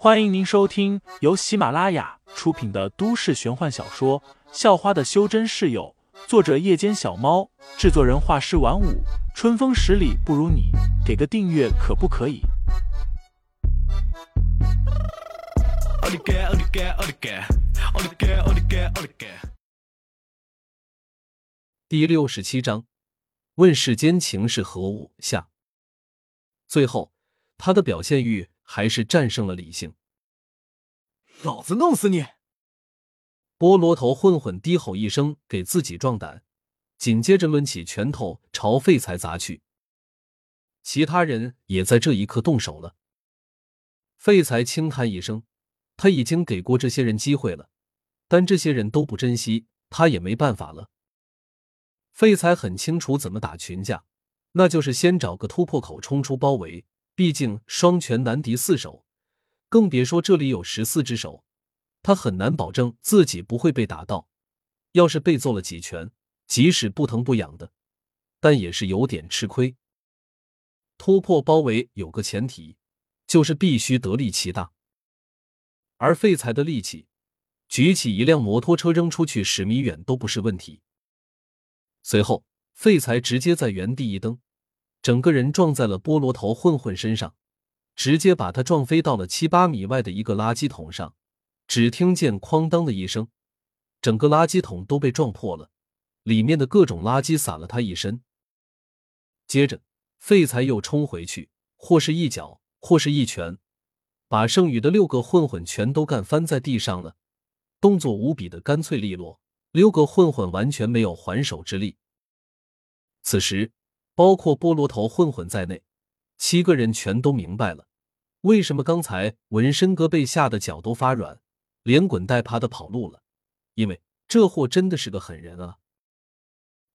欢迎您收听由喜马拉雅出品的都市玄幻小说《校花的修真室友》，作者：夜间小猫，制作人：画师晚舞，春风十里不如你，给个订阅可不可以？第六十七章，问世间情是何物下。最后，他的表现欲。还是战胜了理性。老子弄死你！菠萝头混混低吼一声，给自己壮胆，紧接着抡起拳头朝废材砸去。其他人也在这一刻动手了。废材轻叹一声，他已经给过这些人机会了，但这些人都不珍惜，他也没办法了。废材很清楚怎么打群架，那就是先找个突破口冲出包围。毕竟双拳难敌四手，更别说这里有十四只手，他很难保证自己不会被打到。要是被揍了几拳，即使不疼不痒的，但也是有点吃亏。突破包围有个前提，就是必须得力气大。而废材的力气，举起一辆摩托车扔出去十米远都不是问题。随后，废材直接在原地一蹬。整个人撞在了菠萝头混混身上，直接把他撞飞到了七八米外的一个垃圾桶上。只听见“哐当”的一声，整个垃圾桶都被撞破了，里面的各种垃圾洒了他一身。接着，废材又冲回去，或是一脚，或是一拳，把剩余的六个混混全都干翻在地上了。动作无比的干脆利落，六个混混完全没有还手之力。此时。包括菠萝头混混在内，七个人全都明白了，为什么刚才纹身哥被吓得脚都发软，连滚带爬的跑路了。因为这货真的是个狠人啊！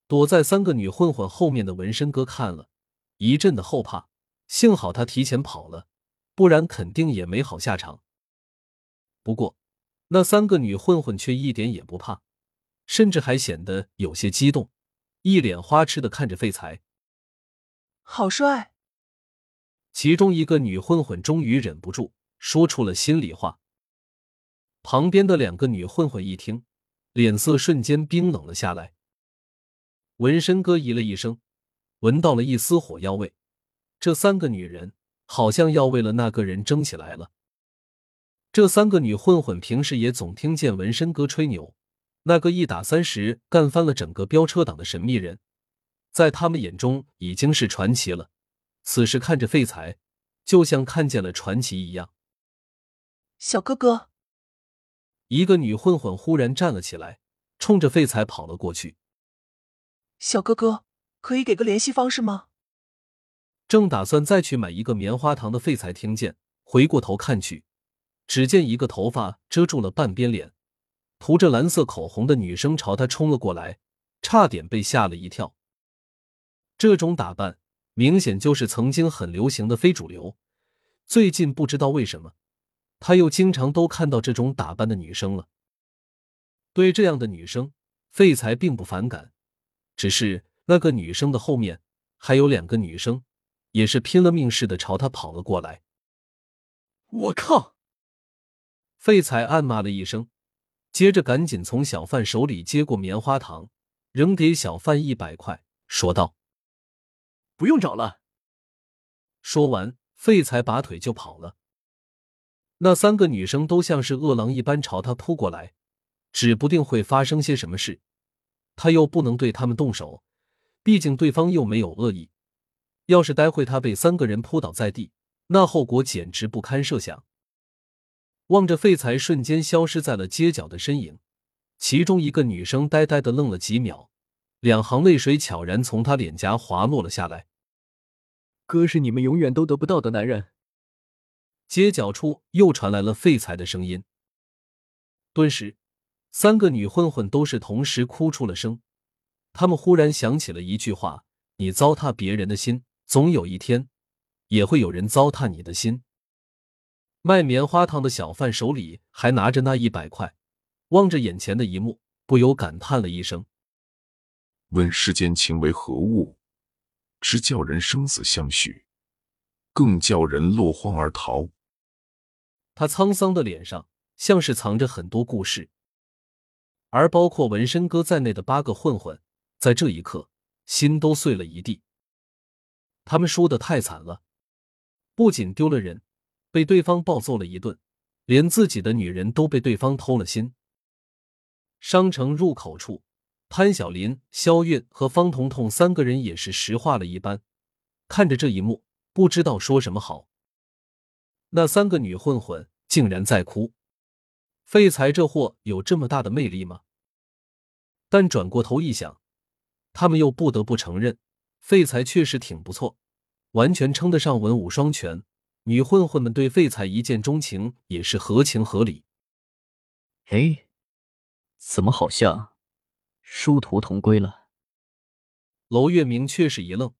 躲在三个女混混后面的纹身哥看了一阵的后怕，幸好他提前跑了，不然肯定也没好下场。不过那三个女混混却一点也不怕，甚至还显得有些激动，一脸花痴的看着废材。好帅！其中一个女混混终于忍不住说出了心里话。旁边的两个女混混一听，脸色瞬间冰冷了下来。纹身哥咦了一声，闻到了一丝火药味。这三个女人好像要为了那个人争起来了。这三个女混混平时也总听见纹身哥吹牛，那个一打三十干翻了整个飙车党的神秘人。在他们眼中已经是传奇了，此时看着废材，就像看见了传奇一样。小哥哥，一个女混混忽然站了起来，冲着废材跑了过去。小哥哥，可以给个联系方式吗？正打算再去买一个棉花糖的废材，听见，回过头看去，只见一个头发遮住了半边脸、涂着蓝色口红的女生朝他冲了过来，差点被吓了一跳。这种打扮明显就是曾经很流行的非主流。最近不知道为什么，他又经常都看到这种打扮的女生了。对这样的女生，废材并不反感，只是那个女生的后面还有两个女生，也是拼了命似的朝他跑了过来。我靠！废材暗骂了一声，接着赶紧从小贩手里接过棉花糖，扔给小贩一百块，说道。不用找了。说完，废材拔腿就跑了。那三个女生都像是饿狼一般朝他扑过来，指不定会发生些什么事。他又不能对他们动手，毕竟对方又没有恶意。要是待会他被三个人扑倒在地，那后果简直不堪设想。望着废材瞬间消失在了街角的身影，其中一个女生呆呆的愣了几秒。两行泪水悄然从他脸颊滑落了下来。哥是你们永远都得不到的男人。街角处又传来了废材的声音。顿时，三个女混混都是同时哭出了声。他们忽然想起了一句话：“你糟蹋别人的心，总有一天，也会有人糟蹋你的心。”卖棉花糖的小贩手里还拿着那一百块，望着眼前的一幕，不由感叹了一声。问世间情为何物，直叫人生死相许，更叫人落荒而逃。他沧桑的脸上像是藏着很多故事，而包括纹身哥在内的八个混混，在这一刻心都碎了一地。他们输的太惨了，不仅丢了人，被对方暴揍了一顿，连自己的女人都被对方偷了心。商城入口处，潘晓林、肖韵和方彤彤三个人也是石化了一般，看着这一幕，不知道说什么好。那三个女混混竟然在哭，废材这货有这么大的魅力吗？但转过头一想，他们又不得不承认，废材确实挺不错，完全称得上文武双全。女混混们对废材一见钟情也是合情合理。哎。怎么好像殊途同归了？娄月明却是一愣，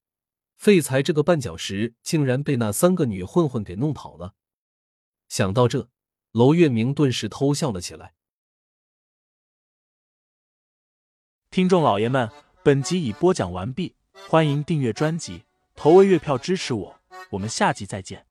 废材这个绊脚石竟然被那三个女混混给弄跑了。想到这，娄月明顿时偷笑了起来。听众老爷们，本集已播讲完毕，欢迎订阅专辑，投喂月票支持我，我们下集再见。